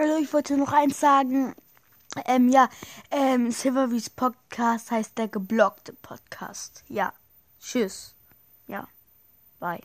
Hallo, ich wollte noch eins sagen. Ähm, ja, ähm, Silverwies Podcast heißt der geblockte Podcast. Ja. Tschüss. Ja.